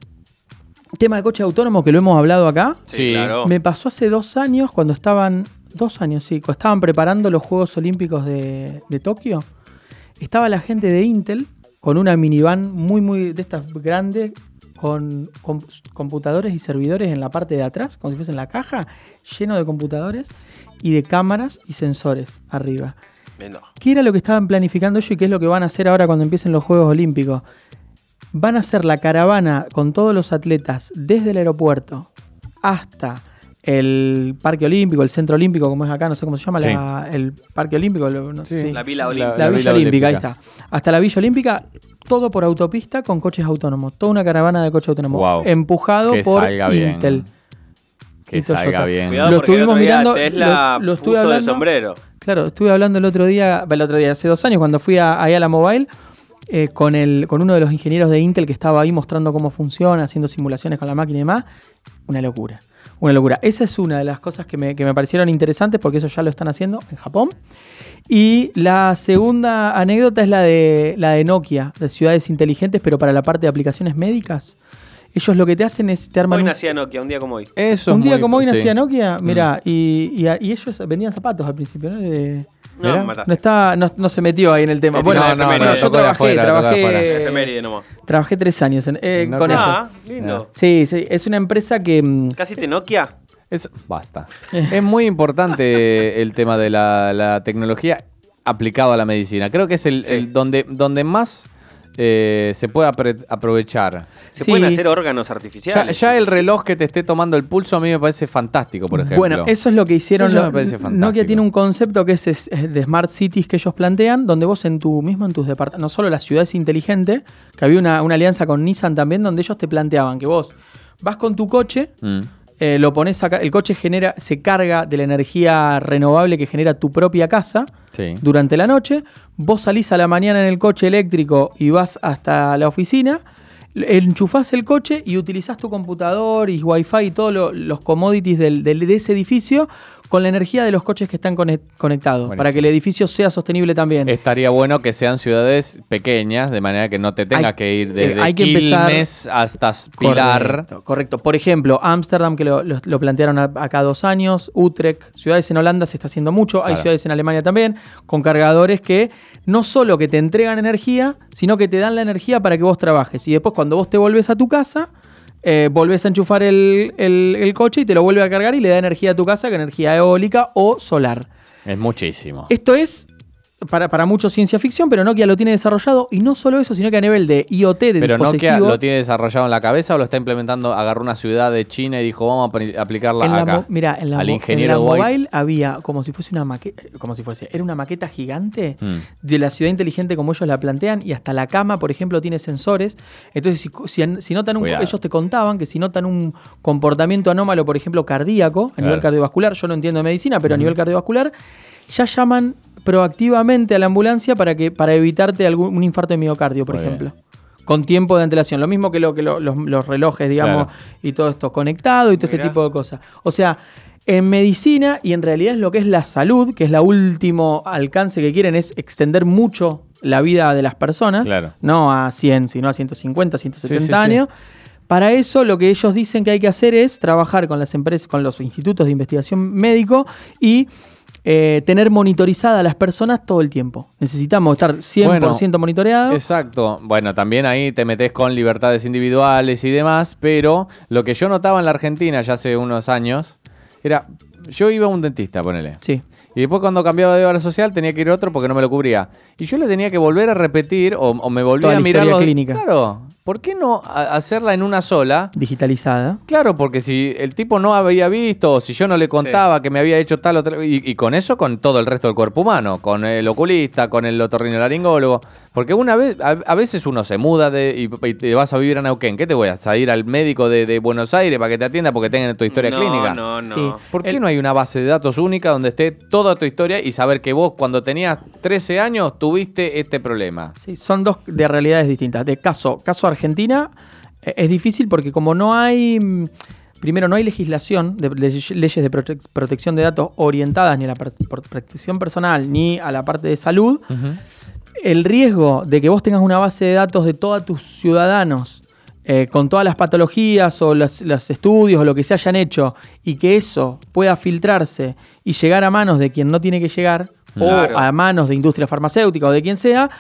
tema de coche autónomo que lo hemos hablado acá. Sí, Sí. claro. Me pasó hace dos años cuando estaban. Dos años, sí. Cuando estaban preparando los Juegos Olímpicos de, de Tokio. Estaba la gente de Intel con una minivan muy, muy. de estas grandes. con, con computadores y servidores en la parte de atrás, como si fuese en la caja, lleno de computadores y de cámaras y sensores arriba. No. ¿Qué era lo que estaban planificando ellos y qué es lo que van a hacer ahora cuando empiecen los Juegos Olímpicos? Van a hacer la caravana con todos los atletas desde el aeropuerto hasta el Parque Olímpico, el Centro Olímpico, como es acá, no sé cómo se llama, Sí. la- el Parque Olímpico. lo- no sé, Sí. sí. La Vila La- Olímpica. La, la Villa Villa Olímpica, ahí está. Hasta la Villa Olímpica, todo por autopista con coches autónomos. Toda una caravana de coches autónomos. Wow. Empujado Que por salga bien. Intel. Que salga bien. Cuidado Lo estuvimos mirando, Tesla lo- lo estuve puso de hablando. sombrero. Claro, estuve hablando el otro día, el otro día, hace dos años, cuando fui a, ahí a la Mobile, eh, con, el, con uno de los ingenieros de Intel que estaba ahí mostrando cómo funciona, haciendo simulaciones con la máquina y demás. Una locura. Una locura. Esa es una de las cosas que me, que me parecieron interesantes porque eso ya lo están haciendo en Japón. Y la segunda anécdota es la de, la de Nokia, de ciudades inteligentes, pero para la parte de aplicaciones médicas. Ellos lo que te hacen es te arman Hoy un- nacía Nokia, un día como hoy. Eso es un día muy- como hoy sí. nacía Nokia, mira, y, y, y ellos vendían zapatos al principio, ¿no? De- No, Mirá. no, está, no, no se metió ahí en el tema. Te Bueno, la bueno, yo trabajé, afuera, trabajé, trabajé tres años en, eh, No con eso. Ah, lindo. Sí, sí, es una empresa que... mm, ¿Casi te Nokia? Es- basta. (laughs) es muy importante el tema de la, la tecnología aplicado a la medicina. Creo que es el, Sí. el donde, donde más eh, se puede apre- aprovechar. ¿Se Sí. pueden hacer órganos artificiales? ya el reloj que te esté tomando el pulso a mí me parece fantástico, por ejemplo. Bueno, eso es lo que hicieron. Eso lo- me parece fantástico. Nokia tiene un concepto que es, es- es de Smart Cities que ellos plantean, donde vos en tu mismo en tus departamentos, no solo las ciudades inteligentes, que había una, una alianza con Nissan también, donde ellos te planteaban que vos vas con tu coche, Mm. Eh, lo pones acá, el coche genera, se carga de la energía renovable que genera tu propia casa Sí. durante la noche. Vos salís a la mañana en el coche eléctrico y vas hasta la oficina. Enchufás el coche y utilizás tu computador y wifi y todos lo- los commodities del- del- de ese edificio con la energía de los coches que están conec- conectados para que el edificio sea sostenible también. Estaría bueno que sean ciudades pequeñas, de manera que no te tengas Hay- que ir desde hay que empezar- hasta Pilar. Correcto, correcto. Por ejemplo, Ámsterdam, que lo, lo- lo plantearon acá dos años, Utrecht, ciudades en Holanda se está haciendo mucho, hay ciudades en Alemania también, con cargadores que no solo que te entregan energía, sino que te dan la energía para que vos trabajes. Y después cuando vos te volvés a tu casa, eh, volvés a enchufar el, el- el coche y te lo vuelve a cargar y le da energía a tu casa, que energía eólica o solar. Es muchísimo. Esto es para, para mucho ciencia ficción, pero Nokia lo tiene desarrollado y no solo eso, sino que a nivel de IoT, de Pero Nokia lo tiene desarrollado en la cabeza o lo está implementando, agarró una ciudad de China y dijo, vamos a apli- aplicarla en la, acá. mira, en la, Al ingeniero en la mobile había como si fuese una maqueta, como si fuese, era una maqueta gigante Mm. de la ciudad inteligente como ellos la plantean y hasta la cama, por ejemplo, tiene sensores. Entonces, si, si- si notan un, ellos te contaban que si notan un comportamiento anómalo, por ejemplo, cardíaco, a nivel cardiovascular, yo no entiendo de medicina, pero a nivel cardiovascular, ya llaman proactivamente a la ambulancia para que para evitarte algún un infarto de miocardio, por Muy ejemplo. Con tiempo de antelación. Lo mismo que, lo, que lo- los, los relojes, digamos, Claro. y todo esto conectado y todo este tipo de cosas. O sea, en medicina y en realidad es lo que es la salud, que es la último alcance que quieren, es extender mucho la vida de las personas. Claro. No a 100, sino a 150, 170 Sí, sí, sí. años. Para eso lo que ellos dicen que hay que hacer es trabajar con las empresas, con los institutos de investigación médico y eh, tener monitorizadas a las personas todo el tiempo. Necesitamos estar 100% monitoreados. Exacto. Bueno, también ahí te metes con libertades individuales y demás, pero lo que yo notaba en la Argentina ya hace unos años era, yo iba a un dentista, ponele. Sí. Y después cuando cambiaba de obra social tenía que ir a otro porque no me lo cubría. Y yo le tenía que volver a repetir o, o me volvía Toda a mirar los- clínica. Claro, ¿por qué no hacerla en una sola? Digitalizada. Claro, porque si el tipo no había visto, o si yo no le contaba que me había hecho tal otra y, y con eso con todo el resto del cuerpo humano, con el oculista, con el otorrinolaringólogo, porque una vez a, a veces uno se muda de, y, y te vas a vivir a Neuquén, ¿qué te voy a ir al médico de, de Buenos Aires para que te atienda porque tengan tu historia no, clínica? No, no, Sí. ¿Por qué no hay una base de datos única donde esté toda tu historia y saber que vos cuando tenías 13 años tuviste este problema? Sí, son dos de realidades distintas. De caso, caso Argentina eh, es difícil porque como no hay, mm, primero no hay legislación de, leyes de prote- protección de datos orientadas ni a la protección personal ni a la parte de salud, el riesgo de que vos tengas una base de datos de todos tus ciudadanos eh, con todas las patologías o los, los estudios o lo que se hayan hecho y que eso pueda filtrarse y llegar a manos de quien no tiene que llegar Claro. o a manos de industria farmacéutica o de quien sea,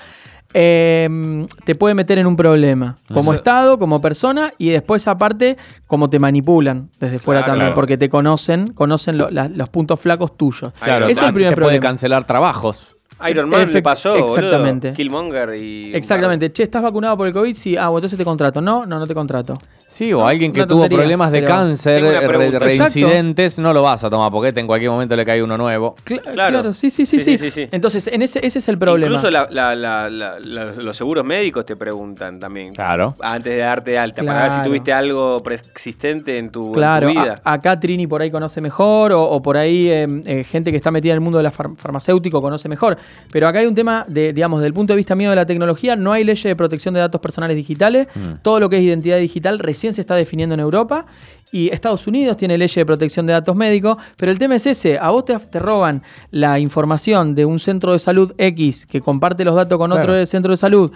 eh, te puede meter en un problema. Como Eso- Estado, como persona, y después aparte, como te manipulan desde fuera Claro, también, claro. porque te conocen, conocen lo- la- los puntos flacos tuyos. Claro, Ese es te el primer puede problema. cancelar trabajos. Iron Man le Efect- pasó, boludo. exactamente. Killmonger y... Exactamente. Che, ¿estás vacunado por el COVID? Sí. Ah, bueno, entonces te contrato. No, no, no te contrato. Sí, o alguien que tuvo tontería, problemas de cáncer, re- reincidentes, no lo vas a tomar porque en cualquier momento le cae uno nuevo. Cla- Claro. claro. sí, sí, sí, Sí, sí, sí, sí, sí. Entonces, en ese, ese es el problema. Incluso la- la- la- la- la- los seguros médicos te preguntan también. Claro. Antes de darte alta, para ver si tuviste algo preexistente en tu, en tu Claro, vida. a- acá Trini por ahí conoce mejor, o, o por ahí eh, eh, gente que está metida en el mundo de la far- farmacéutico conoce mejor. Pero acá hay un tema, de, digamos, del punto de vista mío de la tecnología, no hay leyes de protección de datos personales digitales. Mm. Todo lo que es identidad digital recién se está definiendo en Europa. Y Estados Unidos tiene leyes de protección de datos médicos, pero el tema es ese, a vos te, te roban la información de un centro de salud X que comparte los datos con Claro. otro centro de salud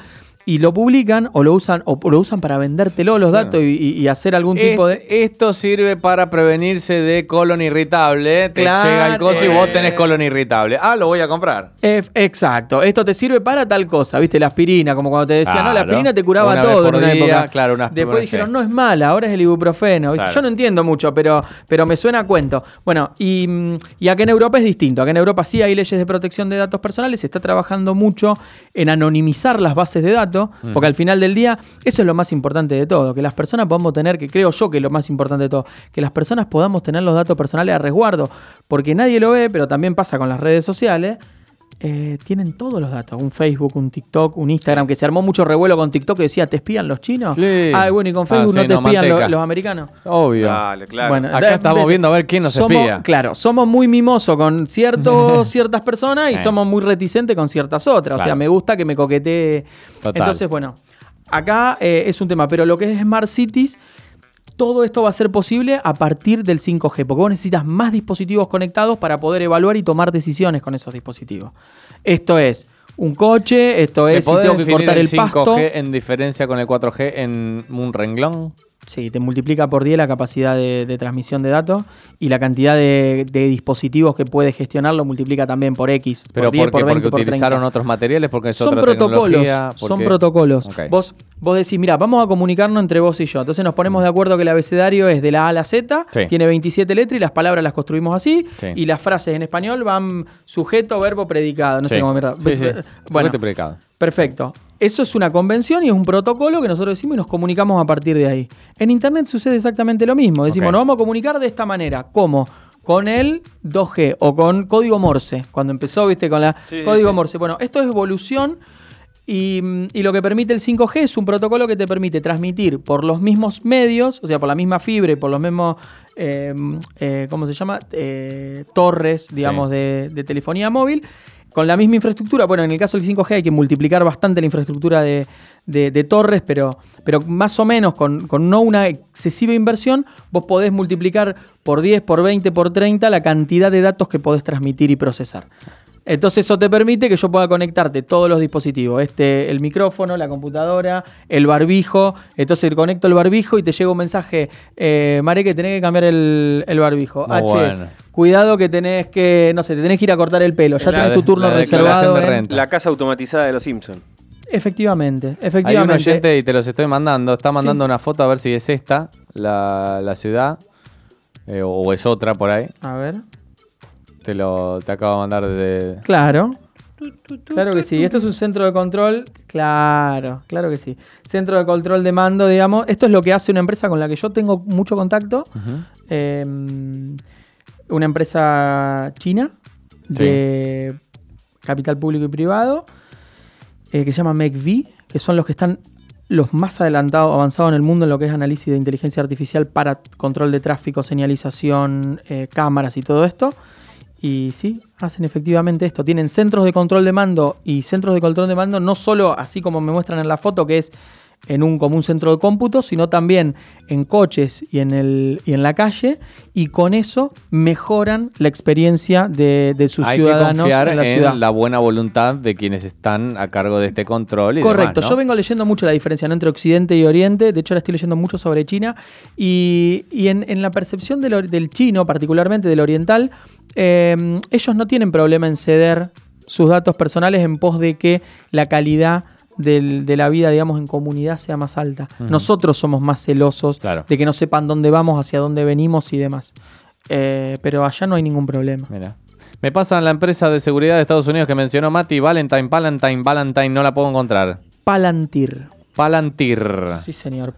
y lo publican o lo usan o lo usan para vendértelo los datos y, y- y hacer algún tipo de Est- Esto sirve para prevenirse de colon irritable. Te Claro. llega el coso y vos tenés colon irritable. Ah, lo voy a comprar. Exacto, esto te sirve para tal cosa, ¿viste? La aspirina, como cuando te decían, no, la aspirina te curaba Una todo en una día, época. claro, una Después dijeron, no es mala, ahora es el ibuprofeno. Yo no entiendo mucho, pero, pero me suena a cuento. Bueno, y, y acá en Europa es distinto. Acá en Europa sí hay leyes de protección de datos personales, se está trabajando mucho en anonimizar las bases de datos, Mm. porque al final del día eso es lo más importante de todo, que las personas podamos tener, que creo yo que es lo más importante de todo, que las personas podamos tener los datos personales a resguardo, porque nadie lo ve, pero también pasa con las redes sociales. Eh, tienen todos los datos, un Facebook, un TikTok, un Instagram, que se armó mucho revuelo con TikTok que decía, ¿te espían los chinos? Sí. Ah, bueno, y con Ah, Facebook sí, no te no, espían los, los americanos. Obvio. Dale, claro. Bueno, Acá da- estamos ve- viendo a ver quién nos somos, espía. Claro, somos muy mimosos con ciertos, (laughs) ciertas personas y Eh. somos muy reticentes con ciertas otras. O sea, me gusta que me coquetee. Total. Entonces, bueno, acá eh, es un tema, pero lo que es Smart Cities, todo esto va a ser posible a partir del 5G, porque vos necesitas más dispositivos conectados para poder evaluar y tomar decisiones con esos dispositivos. Esto es un coche, esto ¿Me es si tengo que cortar el, 5G pasto. en diferencia con el 4G en un renglón? Sí, te multiplica por 10 la capacidad de, de transmisión de datos y la cantidad de, de dispositivos que puede gestionar lo multiplica también por X, ¿Pero por 10, por qué? por 20, ¿Porque por 30. utilizaron otros materiales? ¿Porque es son otra protocolos, tecnología? ¿Por son protocolos. Vos, vos decís, mira, vamos a comunicarnos entre vos y yo. Entonces nos ponemos de acuerdo que el abecedario es de la A a la Z, Sí. tiene 27 letras y las palabras las construimos así. Sí. Y las frases en español van sujeto, verbo, predicado. No sé cómo mierda. Sí, sí. Bueno, predicado. Perfecto. Eso es una convención y es un protocolo que nosotros decimos y nos comunicamos a partir de ahí. En Internet sucede exactamente lo mismo. Decimos, Ok. nos vamos a comunicar de esta manera. ¿Cómo? Con el 2G o con código Morse. Cuando empezó, viste, con la Sí, código sí. Morse. Bueno, esto es evolución y, mm, y lo que permite el 5G es un protocolo que te permite transmitir por los mismos medios, o sea, por la misma fibra y por los mismos, eh, eh, ¿cómo se llama? Eh, torres, digamos, Sí. de, de telefonía móvil. Con la misma infraestructura, bueno, en el caso del 5G hay que multiplicar bastante la infraestructura de, torres, pero, pero más o menos con, con no una excesiva inversión, vos podés multiplicar por 10, por 20, por 30 la cantidad de datos que podés transmitir y procesar. Entonces eso te permite que yo pueda conectarte todos los dispositivos, este, el micrófono, la computadora, el barbijo. Entonces conecto el barbijo y te llega un mensaje, eh, Mare, que tenés que cambiar el, el barbijo. Muy H, bueno. cuidado que tenés que, no sé, te tenés que ir a cortar el pelo. Ya La tenés de- tu turno la reservado. de en- renta. La casa automatizada de los Simpsons. Efectivamente, Hay un oyente y te los estoy mandando. Está mandando una foto a ver si es esta, la, la ciudad, eh, o es otra por ahí. A ver. Te lo te acabo de mandar desde. Claro. Claro que sí. Esto es un centro de control. Claro, claro que sí. Centro de control de mando, digamos. Esto es lo que hace una empresa con la que yo tengo mucho contacto. Eh, una empresa china de capital público y privado eh, que se llama MakeV, que son los que están los más adelantados, avanzados en el mundo en lo que es análisis de inteligencia artificial para control de tráfico, señalización, eh, cámaras y todo esto. Y sí, hacen efectivamente esto. Tienen centros de control de mando y centros de control de mando no solo así como me muestran en la foto, que es en un común centro de cómputo, sino también en coches y en, el, y en la calle. Y con eso mejoran la experiencia de, de sus Hay que ciudadanos confiar en la en ciudad. la buena voluntad de quienes están a cargo de este control. Y Correcto, demás, ¿no? yo vengo leyendo mucho la diferencia ¿no? entre Occidente y Oriente, de hecho ahora estoy leyendo mucho sobre China, y, y en, en la percepción del, del chino, particularmente del oriental, eh, ellos no tienen problema en ceder sus datos personales en pos de que la calidad del- de la vida, digamos, en comunidad sea más alta. Nosotros somos más celosos Claro. de que no sepan dónde vamos, hacia dónde venimos y demás. Eh, pero allá no hay ningún problema. Mira. Me pasa en la empresa de seguridad de Estados Unidos que mencionó Mati, Valentine, Valentine, Valentine, no la puedo encontrar. Palantir. Palantir. Sí, señor.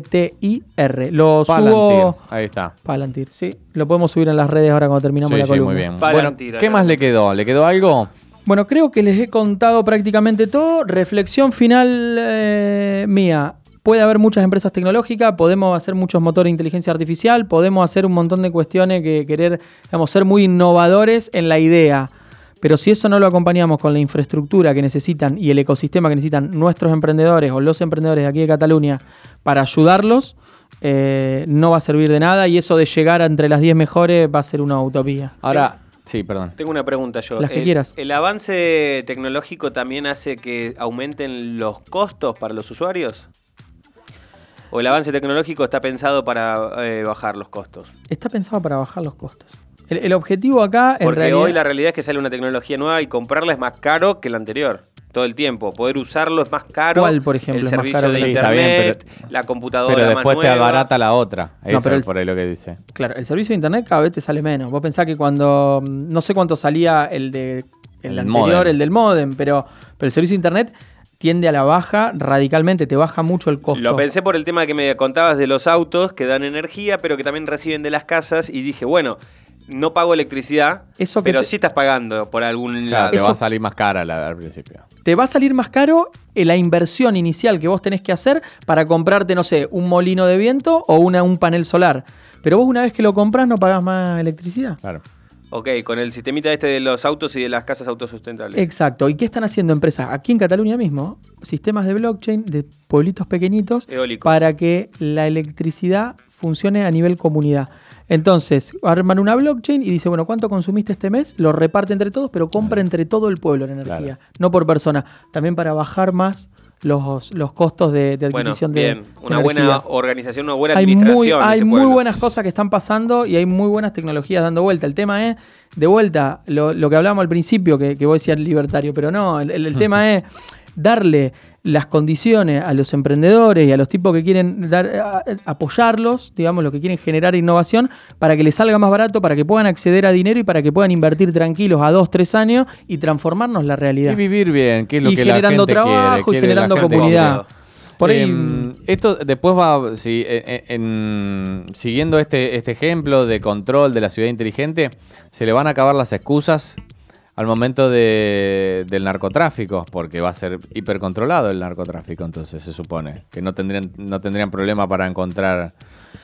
P-A-L-A-N-T-I-R. Lo Palantir. subo. Ahí está. Palantir, sí. Lo podemos subir en las redes ahora cuando terminamos Sí, la sí, columna. muy bien. Palantir, Bueno, ¿qué más le quedó? ¿Le quedó algo? Bueno, creo que les he contado prácticamente todo. Reflexión final eh, mía. Puede haber muchas empresas tecnológicas, podemos hacer muchos motores de inteligencia artificial, podemos hacer un montón de cuestiones que querer, digamos, ser muy innovadores en la idea. Pero si eso no lo acompañamos con la infraestructura que necesitan y el ecosistema que necesitan nuestros emprendedores o los emprendedores de aquí de Cataluña para ayudarlos, eh, no va a servir de nada y eso de llegar entre las 10 mejores va a ser una utopía. Ahora, sí, perdón. Tengo una pregunta yo. Las que el, quieras. ¿El avance tecnológico también hace que aumenten los costos para los usuarios? ¿O el avance tecnológico está pensado para eh, bajar los costos? Está pensado para bajar los costos. El, el objetivo acá, en Porque realidad... hoy la realidad es que sale una tecnología nueva y comprarla es más caro que la anterior. Todo el tiempo. Poder usarlo es más caro. ¿Cuál, por ejemplo, El es más servicio caro de Sí, bien, internet, pero- la computadora Pero más después te nueva. abarata la otra. Eso pero es por ahí lo que dice. Claro, el servicio de internet cada vez te sale menos. Vos pensás que cuando. mm, No sé cuánto salía el de. El, El anterior, el del modem, pero, pero el servicio de internet tiende a la baja radicalmente, te baja mucho el costo. Lo pensé por el tema que me contabas de los autos que dan energía, pero que también reciben de las casas. Y dije, bueno, no pago electricidad, Eso que pero te- sí estás pagando por algún Claro, lado. te Eso- va a salir más cara la, al principio. Te va a salir más caro eh, la inversión inicial que vos tenés que hacer para comprarte, no sé, un molino de viento o una, un panel solar. Pero vos una vez que lo compras no pagás más electricidad. Claro. Ok, con el sistemita este de los autos y de las casas autosustentables. Exacto. ¿Y qué están haciendo empresas? Aquí en Cataluña mismo, sistemas de blockchain de pueblitos pequeñitos Eólicos. para que la electricidad funcione a nivel comunidad. Entonces, arman una blockchain y dice, bueno, ¿cuánto consumiste este mes? Lo reparte entre todos, pero compra entre todo el pueblo la energía, Claro. no por persona. También para bajar más los, los costos de, de bueno, adquisición de, bien. de Una energía. buena organización, una buena hay administración. muy, de hay muy buenas cosas que están pasando y hay muy buenas tecnologías dando vuelta. El tema es, de vuelta, lo, lo que hablábamos al principio, que, que vos decías libertario, pero no, el, el- el (laughs) tema es darle las condiciones a los emprendedores y a los tipos que quieren dar, a- apoyarlos, digamos, los que quieren generar innovación, para que les salga más barato, para que puedan acceder a dinero y para que puedan invertir tranquilos a dos, tres años y transformarnos la realidad. Y vivir bien, que es lo Y que la generando gente trabajo quiere, y generando comunidad. Por ahí, Em, esto después va, si, en- en- siguiendo este, este ejemplo de control de la ciudad inteligente, se le van a acabar las excusas al momento de- del narcotráfico, porque va a ser hipercontrolado el narcotráfico, entonces se supone que no tendrían, no tendrían problema para encontrar,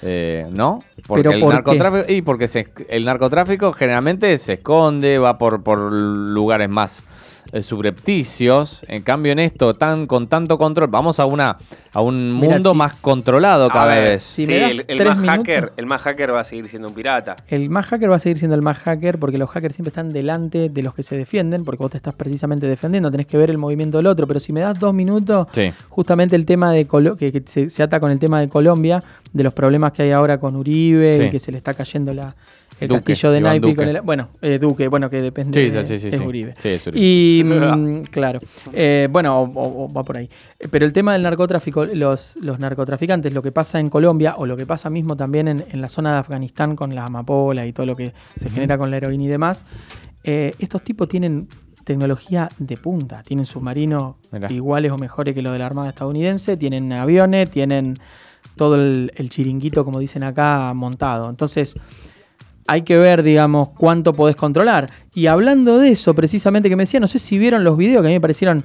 eh, ¿no? Porque ¿Pero el por qué? narcotráfico, y porque se- el narcotráfico generalmente se esconde, va por, por lugares más subrepticios. En cambio, en esto, tan con tanto control, vamos a una a un Mira, mundo si- más controlado cada ver, vez. Si sí, el, más minutos. hacker, el más hacker va a seguir siendo un pirata. El más hacker va a seguir siendo el más hacker porque los hackers siempre están delante de los que se defienden, porque vos te estás precisamente defendiendo, tenés que ver el movimiento del otro. Pero si me das dos minutos, Sí. justamente el tema de Colo- que, que se, se ata con el tema de Colombia, de los problemas que hay ahora con Uribe Sí. y que se le está cayendo la, el Duque, castillo de Iván Naipi Duque. con el, bueno, eh, Duque, bueno, que depende Sí, de, sí, sí, es. Uribe. Sí, es Uribe. Y (laughs) mm, claro, eh, bueno, o, o- o va por ahí. Pero el tema del narcotráfico, los, los narcotraficantes, lo que pasa en Colombia o lo que pasa mismo también en, en la zona de Afganistán con la amapola y todo lo que se genera con la heroína y demás, eh, estos tipos tienen tecnología de punta, tienen submarinos Mirá. iguales o mejores que los de la Armada estadounidense, tienen aviones, tienen todo el, el chiringuito, como dicen acá, montado. Entonces, hay que ver, digamos, cuánto podés controlar. Y hablando de eso, precisamente que me decía, no sé si vieron los videos que a mí me parecieron,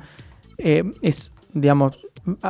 eh, es, digamos,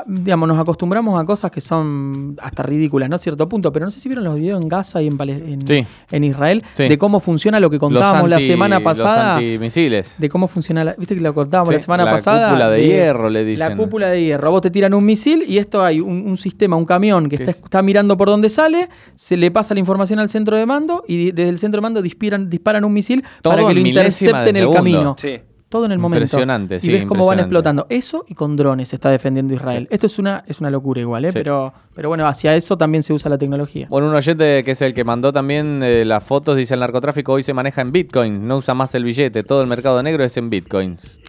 digamos, nos acostumbramos a cosas que son hasta ridículas, ¿no? A cierto punto, pero no sé si vieron los videos en Gaza y en, en, Sí. en Israel, Sí. de cómo funciona lo que contábamos anti- la semana pasada. Los antimisiles. De cómo funciona, la, viste que lo contábamos Sí, la semana la pasada. cúpula de hierro, le dicen. La cúpula de hierro. A vos te tiran un misil y esto hay un, un sistema, un camión que está, es- está mirando por dónde sale, se le pasa la información al centro de mando y desde el centro de mando disparan, disparan un misil Todo para que en lo intercepten el segundo. camino. Sí. Todo en el momento. Impresionante, y sí, ves cómo van explotando. Eso y con drones se está defendiendo Israel. Esto es una, es una locura igual, ¿eh? Sí. pero, pero bueno, hacia eso también se usa la tecnología. Bueno, un oyente que es el que mandó también eh, las fotos, dice el narcotráfico hoy se maneja en Bitcoin, no usa más el billete, todo el mercado negro es en Bitcoins.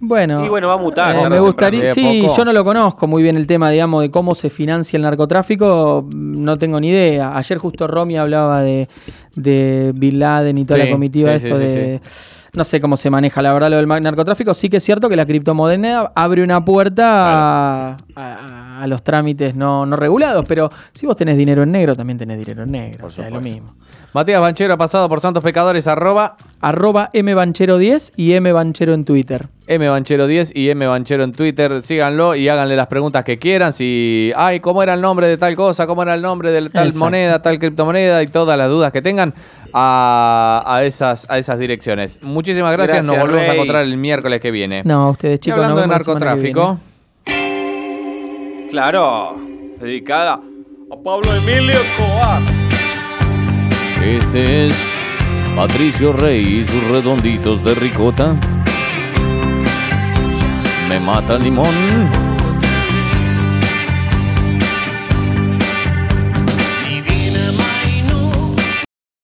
Bueno, Y bueno, va a mutar, eh, me gustaría, sí, yo no lo conozco muy bien el tema, digamos, de cómo se financia el narcotráfico, no tengo ni idea. Ayer justo Romy hablaba de, de Bin Laden y toda Sí, la comitiva sí, esto sí, sí, de... No sé cómo se maneja, la verdad, lo del narcotráfico. Sí que es cierto que la criptomoneda abre una puerta a, a- a los trámites no, no regulados, pero si vos tenés dinero en negro, también tenés dinero en negro. Por o sea, es lo mismo. Matías Banchero ha pasado por Santos Pecadores, arroba Arroba mbanchero10 y mbanchero en Twitter. mbanchero10 y mbanchero en Twitter. Síganlo y háganle las preguntas que quieran. Si, ay, ¿cómo era el nombre de tal cosa? ¿Cómo era el nombre de tal Exacto. moneda, tal criptomoneda? Y todas las dudas que tengan a, a esas, a esas direcciones. Muchísimas gracias. Nos volvemos a encontrar el miércoles que viene. No, ustedes Y chicos. hablando de narcotráfico, Claro, dedicada a Pablo Emilio Escobar. Este es Patricio Rey y sus redonditos de ricota. Me mata limón.